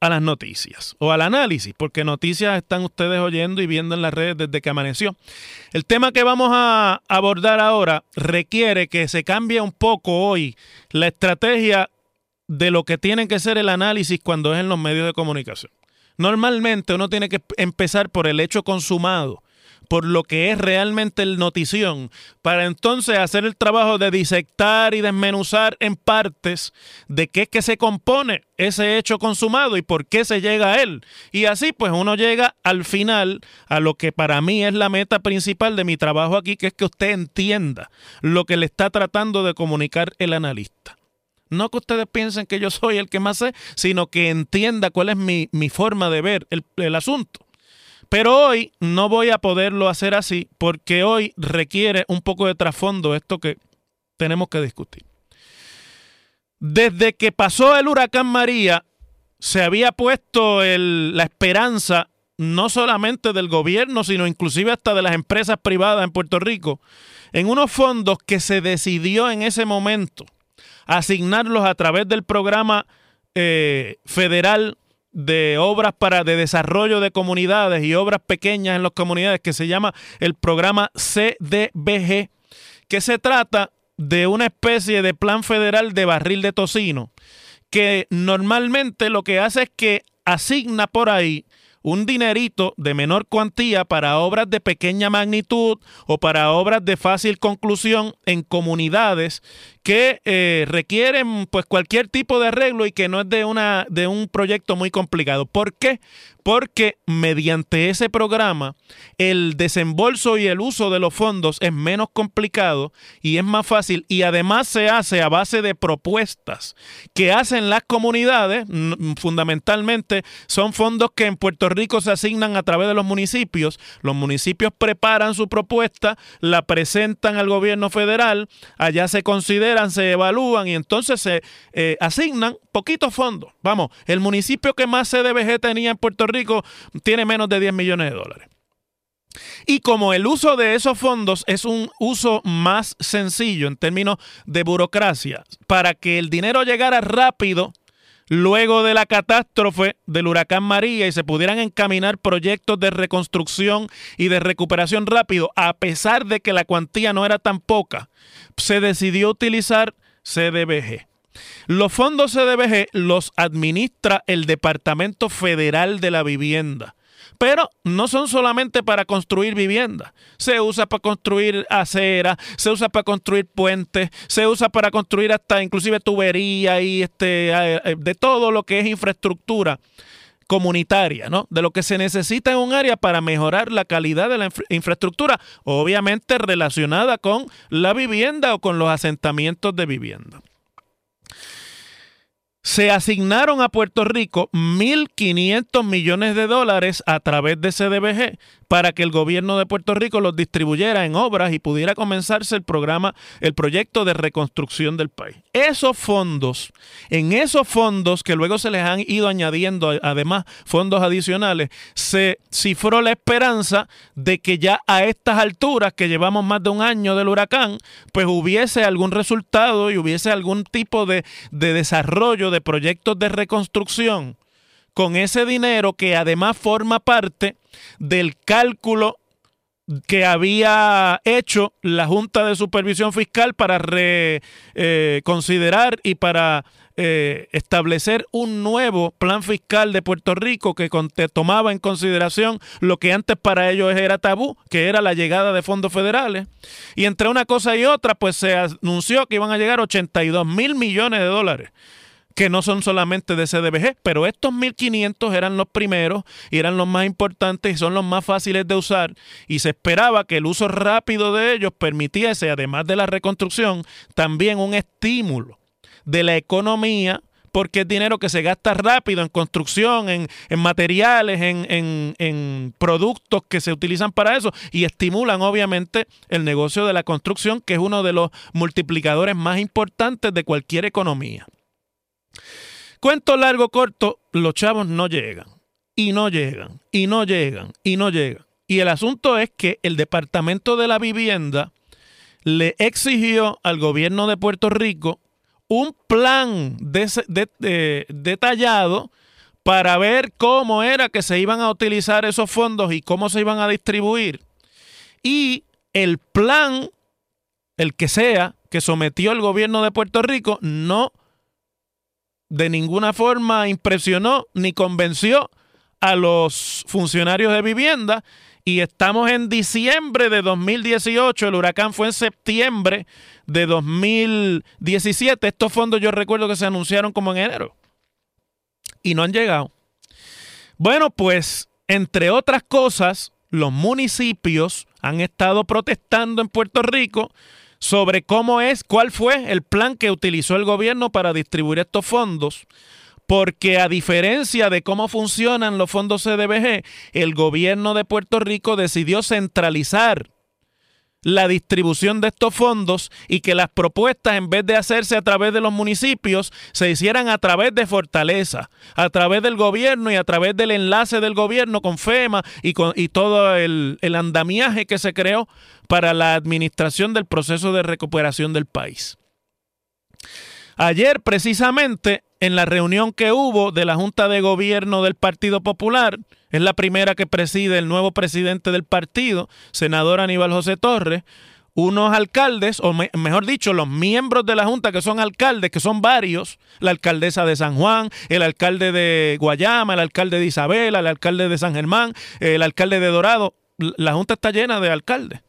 a las noticias o al análisis, porque noticias están ustedes oyendo y viendo en las redes desde que amaneció. El tema que vamos a abordar ahora requiere que se cambie un poco hoy la estrategia de lo que tiene que ser el análisis cuando es en los medios de comunicación. Normalmente uno tiene que empezar por el hecho consumado, por lo que es realmente el notición, para entonces hacer el trabajo de disectar y desmenuzar en partes de qué es que se compone ese hecho consumado y por qué se llega a él. Y así pues uno llega al final a lo que para mí es la meta principal de mi trabajo aquí, que es que usted entienda lo que le está tratando de comunicar el analista. No que ustedes piensen que yo soy el que más sé, sino que entienda cuál es mi, mi forma de ver el, el asunto. Pero hoy no voy a poderlo hacer así porque hoy requiere un poco de trasfondo esto que tenemos que discutir. Desde que pasó el huracán María, se había puesto la esperanza no solamente del gobierno, sino inclusive hasta de las empresas privadas en Puerto Rico, en unos fondos que se decidió en ese momento asignarlos a través del programa eh, federal de obras para de desarrollo de comunidades y obras pequeñas en las comunidades que se llama el programa CDBG, que se trata de una especie de plan federal de barril de tocino, que normalmente lo que hace es que asigna por ahí un dinerito de menor cuantía para obras de pequeña magnitud o para obras de fácil conclusión en comunidades que eh, requieren pues cualquier tipo de arreglo y que no es de una de un proyecto muy complicado. ¿Por qué? Porque mediante ese programa el desembolso y el uso de los fondos es menos complicado y es más fácil y además se hace a base de propuestas que hacen las comunidades, fundamentalmente son fondos que en Puerto Rico se asignan a través de los municipios. Los municipios preparan su propuesta, la presentan al gobierno federal, allá se consideran, se evalúan y entonces se eh, asignan poquitos fondos. Vamos, el municipio que más CDBG tenía en Puerto Rico tiene menos de 10 millones de dólares. Y como el uso de esos fondos es un uso más sencillo en términos de burocracia, para que el dinero llegara rápido luego de la catástrofe del huracán María y se pudieran encaminar proyectos de reconstrucción y de recuperación rápido, a pesar de que la cuantía no era tan poca, se decidió utilizar CDBG. Los fondos CDBG los administra el Departamento Federal de la Vivienda. Pero no son solamente para construir viviendas. Se usa para construir aceras, se usa para construir puentes, se usa para construir hasta inclusive tubería y este, eh, de todo lo que es infraestructura comunitaria, ¿no? De lo que se necesita en un área para mejorar la calidad de la infraestructura, obviamente relacionada con la vivienda o con los asentamientos de vivienda se asignaron a Puerto Rico 1.500 millones de dólares a través de CDBG para que el gobierno de Puerto Rico los distribuyera en obras y pudiera comenzarse el programa, el proyecto de reconstrucción del país. Esos fondos, en esos fondos que luego se les han ido añadiendo además fondos adicionales, se cifró la esperanza de que ya a estas alturas, que llevamos más de un año del huracán, pues hubiese algún resultado y hubiese algún tipo de, de desarrollo de proyectos de reconstrucción con ese dinero que además forma parte del cálculo que había hecho la Junta de Supervisión Fiscal para reconsiderar eh, y para eh, establecer un nuevo plan fiscal de Puerto Rico que tomaba en consideración lo que antes para ellos era tabú, que era la llegada de fondos federales. Y entre una cosa y otra, pues se anunció que iban a llegar 82 mil millones de dólares que no son solamente de CDBG, pero estos 1500 eran los primeros y eran los más importantes y son los más fáciles de usar y se esperaba que el uso rápido de ellos permitiese, además de la reconstrucción, también un estímulo de la economía porque es dinero que se gasta rápido en construcción, en, materiales, en, en, productos que se utilizan para eso y estimulan obviamente el negocio de la construcción, que es uno de los multiplicadores más importantes de cualquier economía. Cuento largo, corto, los chavos no llegan, y no llegan, y no llegan, y no llegan. Y el asunto es que el Departamento de la Vivienda le exigió al gobierno de Puerto Rico un plan detallado para ver cómo era que se iban a utilizar esos fondos y cómo se iban a distribuir. Y el plan, el que sea, que sometió el gobierno de Puerto Rico, no de ninguna forma impresionó ni convenció a los funcionarios de vivienda y estamos en diciembre de 2018, el huracán fue en septiembre de 2017, estos fondos yo recuerdo que se anunciaron como en enero y no han llegado. Bueno, pues entre otras cosas, los municipios han estado protestando en Puerto Rico sobre cómo es, cuál fue el plan que utilizó el gobierno para distribuir estos fondos, porque a diferencia de cómo funcionan los fondos CDBG, el gobierno de Puerto Rico decidió centralizar la distribución de estos fondos y que las propuestas, en vez de hacerse a través de los municipios, se hicieran a través de Fortaleza, a través del gobierno y a través del enlace del gobierno con FEMA y, con, y todo el, el andamiaje que se creó para la administración del proceso de recuperación del país. Ayer, precisamente, en la reunión que hubo de la Junta de Gobierno del Partido Popular, es la primera que preside el nuevo presidente del partido, senador Aníbal José Torres, unos alcaldes, o mejor dicho, los miembros de la Junta que son alcaldes, que son varios, la alcaldesa de San Juan, el alcalde de Guayama, el alcalde de Isabela, el alcalde de San Germán, el alcalde de Dorado, la Junta está llena de alcaldes,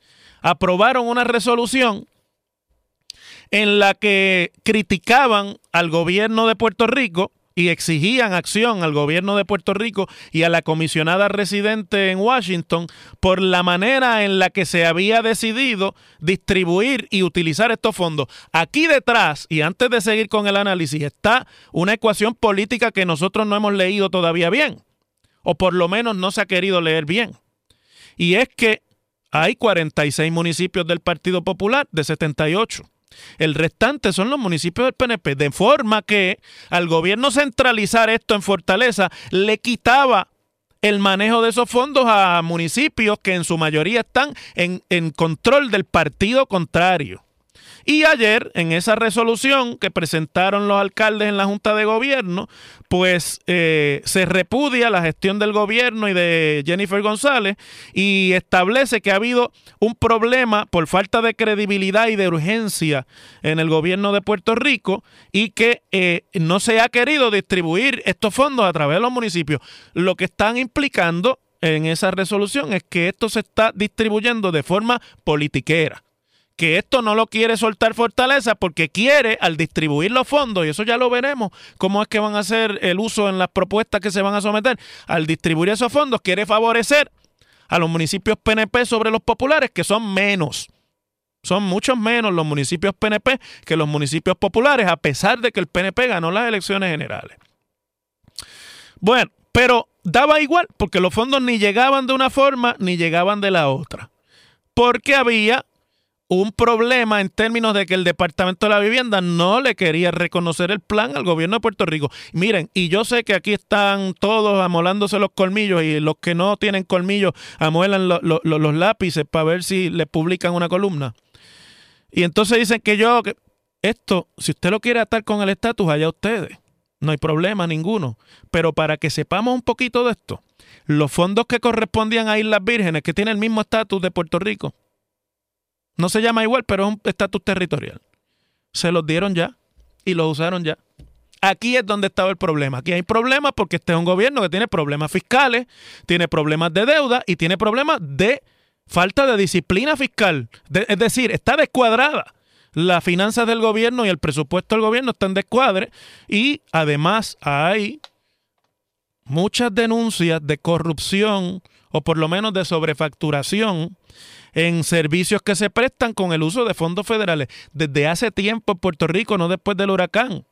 aprobaron una resolución en la que criticaban al gobierno de Puerto Rico y exigían acción al gobierno de Puerto Rico y a la comisionada residente en Washington por la manera en la que se había decidido distribuir y utilizar estos fondos. Aquí detrás, y antes de seguir con el análisis, está una ecuación política que nosotros no hemos leído todavía bien, o por lo menos no se ha querido leer bien. Y es que hay 46 municipios del Partido Popular de 78 el restante son los municipios del PNP, de forma que al gobierno centralizar esto en Fortaleza le quitaba el manejo de esos fondos a municipios que en su mayoría están en, en control del partido contrario. Y ayer, en esa resolución que presentaron los alcaldes en la Junta de Gobierno, pues eh, se repudia la gestión del gobierno y de Jennifer González y establece que ha habido un problema por falta de credibilidad y de urgencia en el gobierno de Puerto Rico y que eh, no se ha querido distribuir estos fondos a través de los municipios, lo que están implicando en esa resolución es que esto se está distribuyendo de forma politiquera que esto no lo quiere soltar Fortaleza porque quiere, al distribuir los fondos, y eso ya lo veremos, cómo es que van a hacer el uso en las propuestas que se van a someter, al distribuir esos fondos, quiere favorecer a los municipios PNP sobre los populares, que son menos. Son muchos menos los municipios PNP que los municipios populares, a pesar de que el PNP ganó las elecciones generales. Bueno, pero daba igual, porque los fondos ni llegaban de una forma ni llegaban de la otra. Porque había un problema en términos de que el Departamento de la Vivienda no le quería reconocer el plan al gobierno de Puerto Rico. Miren, y yo sé que aquí están todos amolándose los colmillos y los que no tienen colmillos amuelan los lápices para ver si le publican una columna. Y entonces dicen que yo, esto, si usted lo quiere atar con el estatus, allá ustedes. No hay problema ninguno. Pero para que sepamos un poquito de esto, los fondos que correspondían a Islas Vírgenes, que tiene el mismo estatus de Puerto Rico, no se llama igual, pero es un estatus territorial. Se los dieron ya y los usaron ya. Aquí es donde estaba el problema. Aquí hay problemas porque este es un gobierno que tiene problemas fiscales, tiene problemas de deuda y tiene problemas de falta de disciplina fiscal. es decir, está descuadrada. Las finanzas del gobierno y el presupuesto del gobierno están descuadre y además hay muchas denuncias de corrupción o por lo menos de sobrefacturación en servicios que se prestan con el uso de fondos federales desde hace tiempo en Puerto Rico, no después del huracán.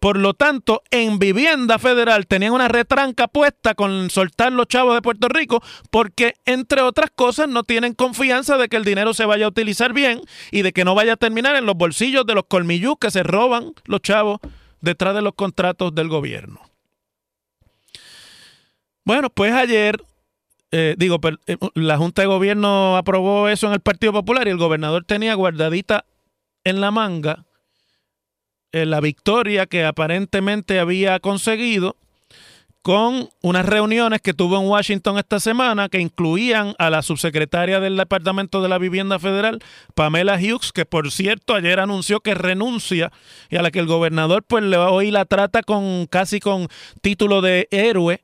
Por lo tanto, en vivienda federal tenían una retranca puesta con soltar los chavos de Puerto Rico porque, entre otras cosas, no tienen confianza de que el dinero se vaya a utilizar bien y de que no vaya a terminar en los bolsillos de los colmillús que se roban los chavos detrás de los contratos del gobierno. Bueno, pues ayer eh, digo, eh, la Junta de Gobierno aprobó eso en el Partido Popular y el gobernador tenía guardadita en la manga eh, la victoria que aparentemente había conseguido con unas reuniones que tuvo en Washington esta semana que incluían a la subsecretaria del Departamento de la Vivienda Federal, Pamela Hughes, que por cierto ayer anunció que renuncia y a la que el gobernador pues hoy la trata con casi con título de héroe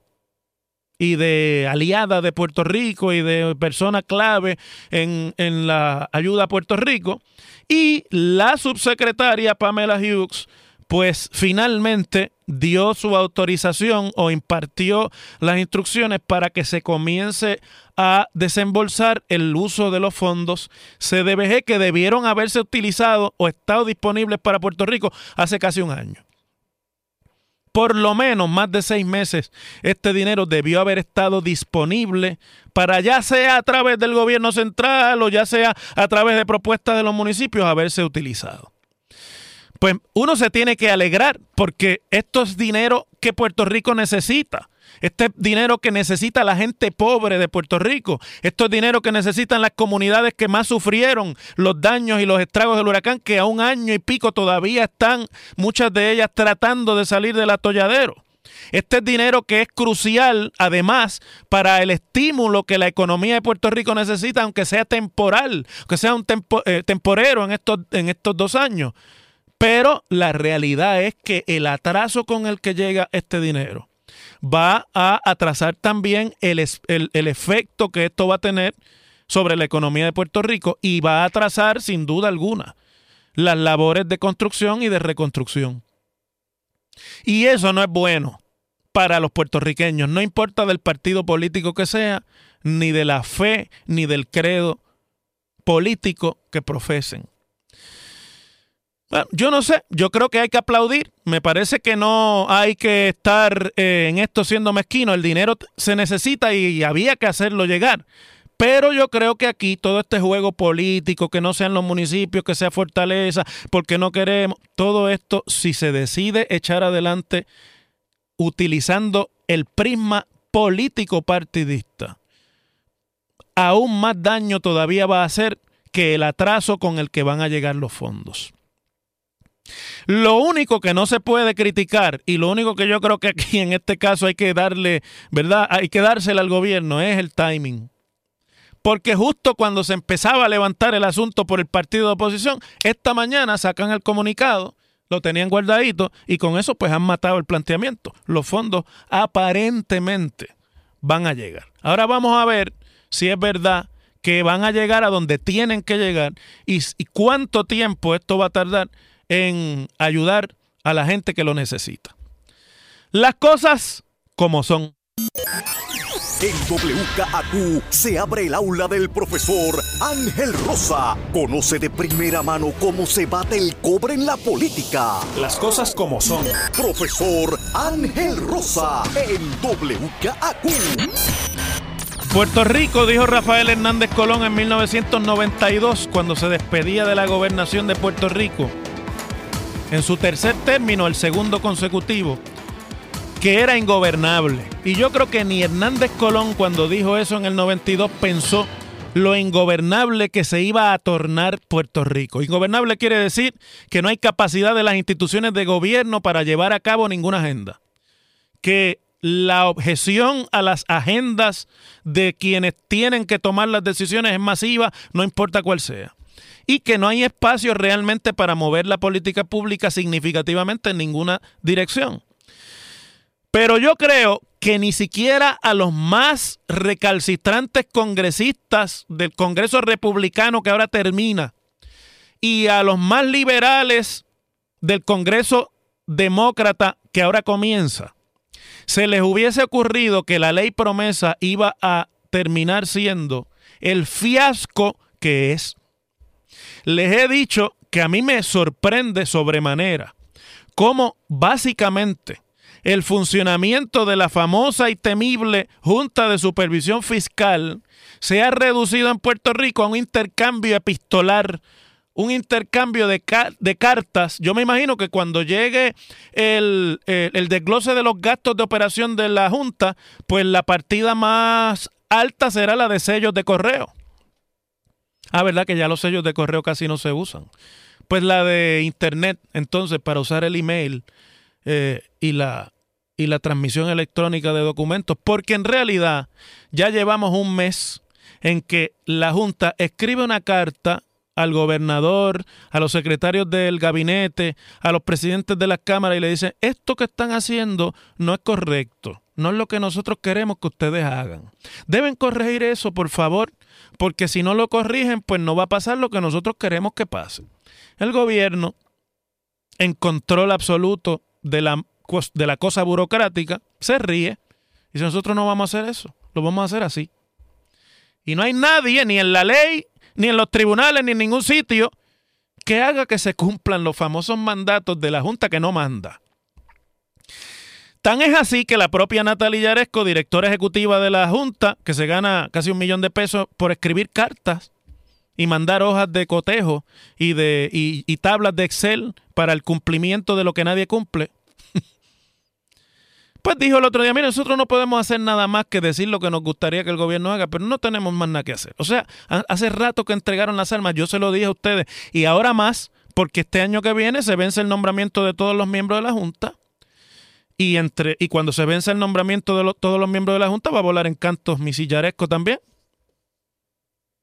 y de aliada de Puerto Rico y de persona clave en, en, la ayuda a Puerto Rico. Y la subsecretaria Pamela Hughes, pues finalmente dio su autorización o impartió las instrucciones para que se comience a desembolsar el uso de los fondos CDBG que debieron haberse utilizado o estado disponibles para Puerto Rico hace casi un año por lo menos más de seis meses este dinero debió haber estado disponible para ya sea a través del gobierno central o ya sea a través de propuestas de los municipios haberse utilizado. Pues uno se tiene que alegrar porque esto es dinero que Puerto Rico necesita. Este dinero que necesita la gente pobre de Puerto Rico. Esto es dinero que necesitan las comunidades que más sufrieron los daños y los estragos del huracán, que a un año y pico todavía están muchas de ellas tratando de salir del atolladero. Este es dinero que es crucial, además, para el estímulo que la economía de Puerto Rico necesita, aunque sea temporal, aunque sea un eh, temporero en estos, en estos dos años. Pero la realidad es que el atraso con el que llega este dinero va a atrasar también el, efecto que esto va a tener sobre la economía de Puerto Rico y va a atrasar sin duda alguna las labores de construcción y de reconstrucción. Y eso no es bueno para los puertorriqueños, no importa del partido político que sea, ni de la fe, ni del credo político que profesen yo no sé, yo creo que hay que aplaudir. Me parece que no hay que estar eh, en esto siendo mezquino. El dinero se necesita y, había que hacerlo llegar. Pero yo creo que aquí todo este juego político, que no sean los municipios, que sea Fortaleza, porque no queremos, todo esto, si se decide echar adelante utilizando el prisma político partidista, aún más daño todavía va a hacer que el atraso con el que van a llegar los fondos. Lo único que no se puede criticar y lo único que yo creo que aquí en este caso hay que darle, ¿verdad? Hay que dársela al gobierno es el timing. Porque justo cuando se empezaba a levantar el asunto por el partido de oposición, esta mañana sacan el comunicado, lo tenían guardadito y con eso pues han matado el planteamiento. Los fondos aparentemente van a llegar. Ahora vamos a ver si es verdad que van a llegar a donde tienen que llegar y, y cuánto tiempo esto va a tardar en ayudar a la gente que lo necesita. Las cosas como son. En WKAQ se abre el aula del profesor Ángel Rosa. Conoce de primera mano cómo se bate el cobre en la política. Las cosas como son. Profesor Ángel Rosa en WKAQ. Puerto Rico, dijo Rafael Hernández Colón en 1992, cuando se despedía de la gobernación de Puerto Rico, en su tercer término, el segundo consecutivo, que era ingobernable. Y yo creo que ni Hernández Colón cuando dijo eso en el 92 pensó lo ingobernable que se iba a tornar Puerto Rico. Ingobernable quiere decir que no hay capacidad de las instituciones de gobierno para llevar a cabo ninguna agenda. Que la objeción a las agendas de quienes tienen que tomar las decisiones es masiva, no importa cuál sea. Y que no hay espacio realmente para mover la política pública significativamente en ninguna dirección. Pero yo creo que ni siquiera a los más recalcitrantes congresistas del Congreso Republicano que ahora termina y a los más liberales del Congreso Demócrata que ahora comienza, se les hubiese ocurrido que la ley promesa iba a terminar siendo el fiasco que es. Les he dicho que a mí me sorprende sobremanera cómo básicamente el funcionamiento de la famosa y temible Junta de Supervisión Fiscal se ha reducido en Puerto Rico a un intercambio epistolar, un intercambio de, de cartas. Yo me imagino que cuando llegue el, el, el desglose de los gastos de operación de la Junta, pues la partida más alta será la de sellos de correo. Ah, ¿verdad? Que ya los sellos de correo casi no se usan. Pues la de Internet, entonces, para usar el email eh, y, la, y la transmisión electrónica de documentos, porque en realidad ya llevamos un mes en que la Junta escribe una carta al gobernador, a los secretarios del gabinete, a los presidentes de las cámaras y le dice, esto que están haciendo no es correcto, no es lo que nosotros queremos que ustedes hagan. Deben corregir eso, por favor, porque si no lo corrigen, pues no va a pasar lo que nosotros queremos que pase. El gobierno, en control absoluto de la, de la cosa burocrática, se ríe y si nosotros no vamos a hacer eso, lo vamos a hacer así. Y no hay nadie, ni en la ley, ni en los tribunales, ni en ningún sitio, que haga que se cumplan los famosos mandatos de la Junta que no manda. Tan es así que la propia Natalia Yaresco, directora ejecutiva de la Junta, que se gana casi un millón de pesos por escribir cartas y mandar hojas de cotejo y, de, y, y tablas de Excel para el cumplimiento de lo que nadie cumple, pues dijo el otro día, mire, nosotros no podemos hacer nada más que decir lo que nos gustaría que el gobierno haga, pero no tenemos más nada que hacer. O sea, hace rato que entregaron las armas, yo se lo dije a ustedes, y ahora más, porque este año que viene se vence el nombramiento de todos los miembros de la Junta, y, entre, y cuando se vence el nombramiento de todos los miembros de la Junta va a volar en cantos misillaresco también.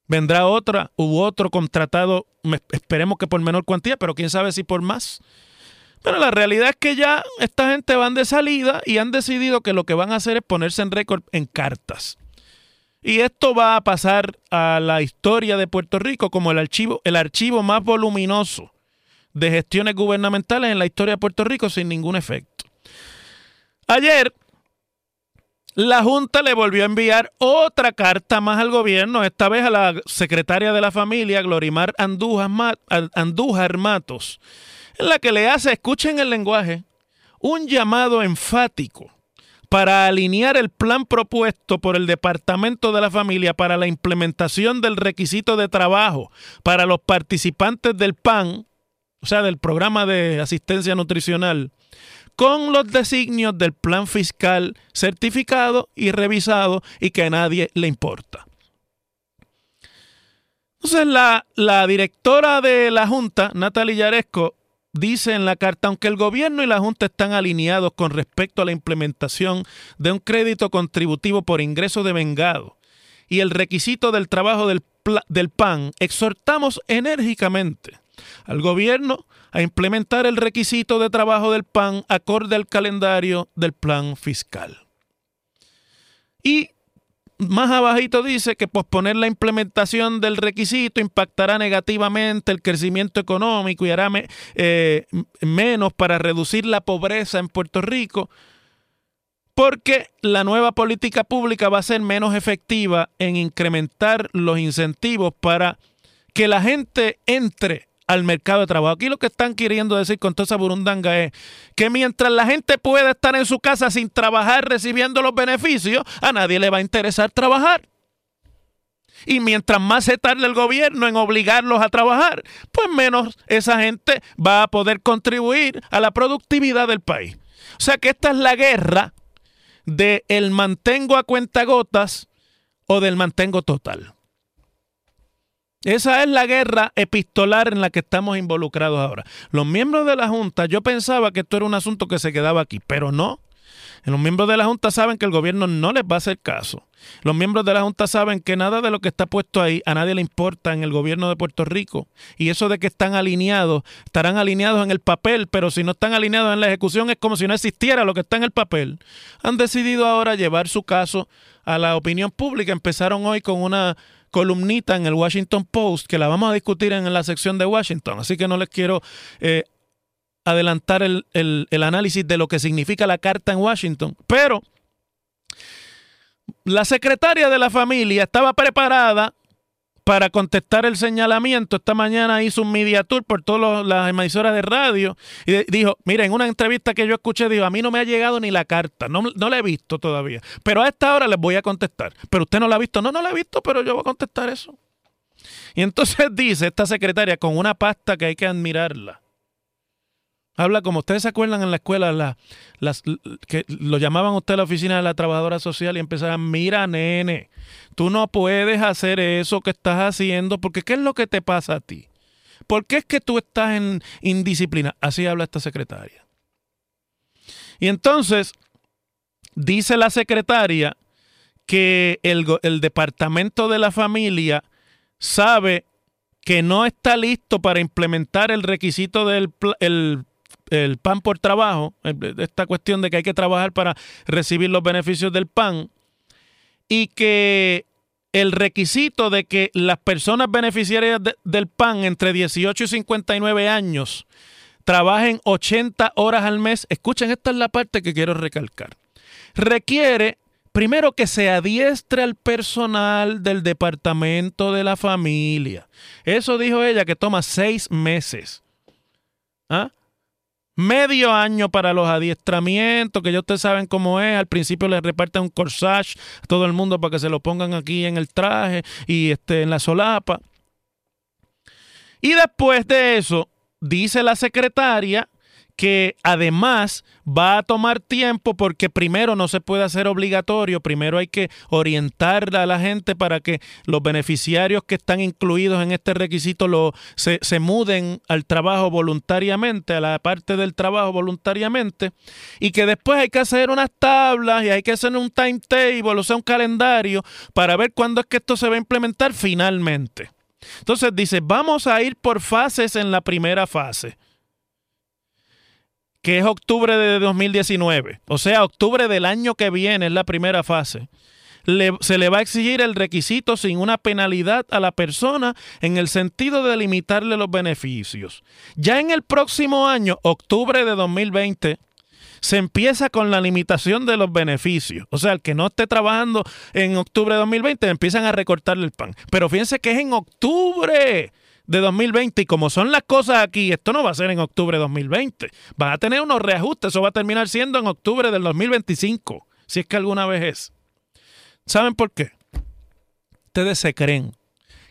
Vendrá otra u otro contratado, esperemos que por menor cuantía, pero quién sabe si por más. Pero la realidad es que ya esta gente van de salida y han decidido que lo que van a hacer es ponerse en récord en cartas. Y esto va a pasar a la historia de Puerto Rico como el archivo, el archivo más voluminoso de gestiones gubernamentales en la historia de Puerto Rico sin ningún efecto. Ayer, la Junta le volvió a enviar otra carta más al gobierno, esta vez a la secretaria de la familia, Glorimar Andújar, Matos en la que le hace, escuchen el lenguaje, un llamado enfático para alinear el plan propuesto por el Departamento de la Familia para la implementación del requisito de trabajo para los participantes del PAN, o sea, del programa de asistencia nutricional, con los designios del plan fiscal certificado y revisado y que a nadie le importa. Entonces, la, la directora de la Junta, Natalia Yaresco, dice en la carta, aunque el gobierno y la Junta están alineados con respecto a la implementación de un crédito contributivo por ingreso de vengado y el requisito del trabajo del, del PAN, exhortamos enérgicamente al gobierno a implementar el requisito de trabajo del PAN acorde al calendario del plan fiscal. Y más abajito dice que posponer la implementación del requisito impactará negativamente el crecimiento económico y hará eh, menos para reducir la pobreza en Puerto Rico, porque la nueva política pública va a ser menos efectiva en incrementar los incentivos para que la gente entre al mercado de trabajo. Aquí lo que están queriendo decir con toda esa burundanga es que mientras la gente puede estar en su casa sin trabajar recibiendo los beneficios, a nadie le va a interesar trabajar. Y mientras más se tarde el gobierno en obligarlos a trabajar, pues menos esa gente va a poder contribuir a la productividad del país. O sea que esta es la guerra de el mantengo a cuentagotas o del mantengo total. Esa es la guerra epistolar en la que estamos involucrados ahora. Los miembros de la Junta, yo pensaba que esto era un asunto que se quedaba aquí, pero no. Los miembros de la Junta saben que el gobierno no les va a hacer caso. Los miembros de la Junta saben que nada de lo que está puesto ahí a nadie le importa en el gobierno de Puerto Rico. Y eso de que están alineados, estarán alineados en el papel, pero si no están alineados en la ejecución es como si no existiera lo que está en el papel. Han decidido ahora llevar su caso a la opinión pública. Empezaron hoy con una columnita en el Washington Post que la vamos a discutir en la sección de Washington. Así que no les quiero eh, adelantar el, el análisis de lo que significa la carta en Washington. Pero la secretaria de la familia estaba preparada para contestar el señalamiento. Esta mañana hizo un media tour por todas las emisoras de radio y dijo, mira, en una entrevista que yo escuché, dijo, a mí no me ha llegado ni la carta, no, no la he visto todavía, pero a esta hora les voy a contestar. Pero usted no la ha visto, no, no la he visto, pero yo voy a contestar eso. Y entonces dice esta secretaria con una pasta que hay que admirarla. Habla como ustedes se acuerdan en la escuela, las, que lo llamaban usted a la oficina de la trabajadora social y empezaban, mira nene, tú no puedes hacer eso que estás haciendo porque ¿qué es lo que te pasa a ti? ¿Por qué es que tú estás en indisciplina? Así habla esta secretaria. Y entonces, dice la secretaria que el, departamento de la familia sabe que no está listo para implementar el requisito del el el pan por trabajo, esta cuestión de que hay que trabajar para recibir los beneficios del pan, y que el requisito de que las personas beneficiarias del PAN entre 18 y 59 años trabajen 80 horas al mes, escuchen, esta es la parte que quiero recalcar, requiere primero que se adiestre al personal del departamento de la familia. Eso dijo ella que toma seis meses. ¿Ah? Medio año para los adiestramientos, que ya ustedes saben cómo es. Al principio les reparten un corsage a todo el mundo para que se lo pongan aquí en el traje y este, en la solapa. Y después de eso, dice la secretaria que además va a tomar tiempo porque primero no se puede hacer obligatorio, primero hay que orientar a la gente para que los beneficiarios que están incluidos en este requisito lo, se, se muden al trabajo voluntariamente, a la parte del trabajo voluntariamente, y que después hay que hacer unas tablas y hay que hacer un timetable, o sea, un calendario para ver cuándo es que esto se va a implementar finalmente. Entonces dice, vamos a ir por fases en la primera fase que es octubre de 2019, o sea, octubre del año que viene es la primera fase, se le va a exigir el requisito sin una penalidad a la persona en el sentido de limitarle los beneficios. Ya en el próximo año, octubre de 2020, se empieza con la limitación de los beneficios. O sea, el que no esté trabajando en octubre de 2020 empiezan a recortarle el pan. Pero fíjense que es en octubre de 2020 y como son las cosas aquí, esto no va a ser en octubre de 2020. Van a tener unos reajustes, eso va a terminar siendo en octubre del 2025, si es que alguna vez es. ¿Saben por qué? Ustedes se creen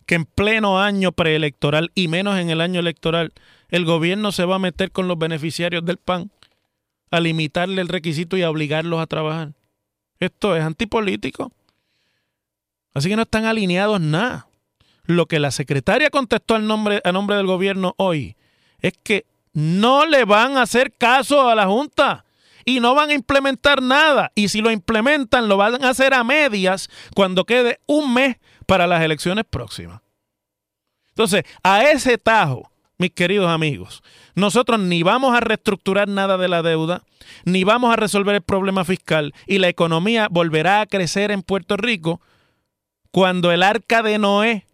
que en pleno año preelectoral y menos en el año electoral, el gobierno se va a meter con los beneficiarios del PAN a limitarle el requisito y a obligarlos a trabajar. Esto es antipolítico. Así que no están alineados nada. Lo que la secretaria contestó al nombre, a nombre del gobierno hoy es que no le van a hacer caso a la Junta y no van a implementar nada. Y si lo implementan, lo van a hacer a medias cuando quede un mes para las elecciones próximas. Entonces, a ese tajo, mis queridos amigos, nosotros ni vamos a reestructurar nada de la deuda, ni vamos a resolver el problema fiscal y la economía volverá a crecer en Puerto Rico cuando el arca de Noé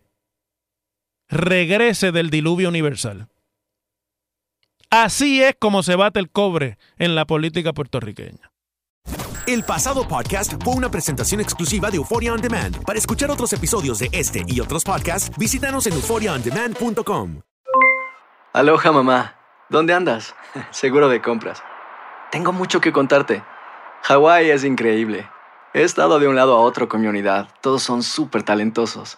regrese del diluvio universal. Así es como se bate el cobre en la política puertorriqueña. El pasado podcast fue una presentación exclusiva de Euphoria On Demand. Para escuchar otros episodios de este y otros podcasts, visítanos en euphoriaondemand.com. Aloha mamá, ¿dónde andas? Seguro de compras. Tengo mucho que contarte. Hawái es increíble. He estado de un lado a otro con mi unidad. Todos son súper talentosos.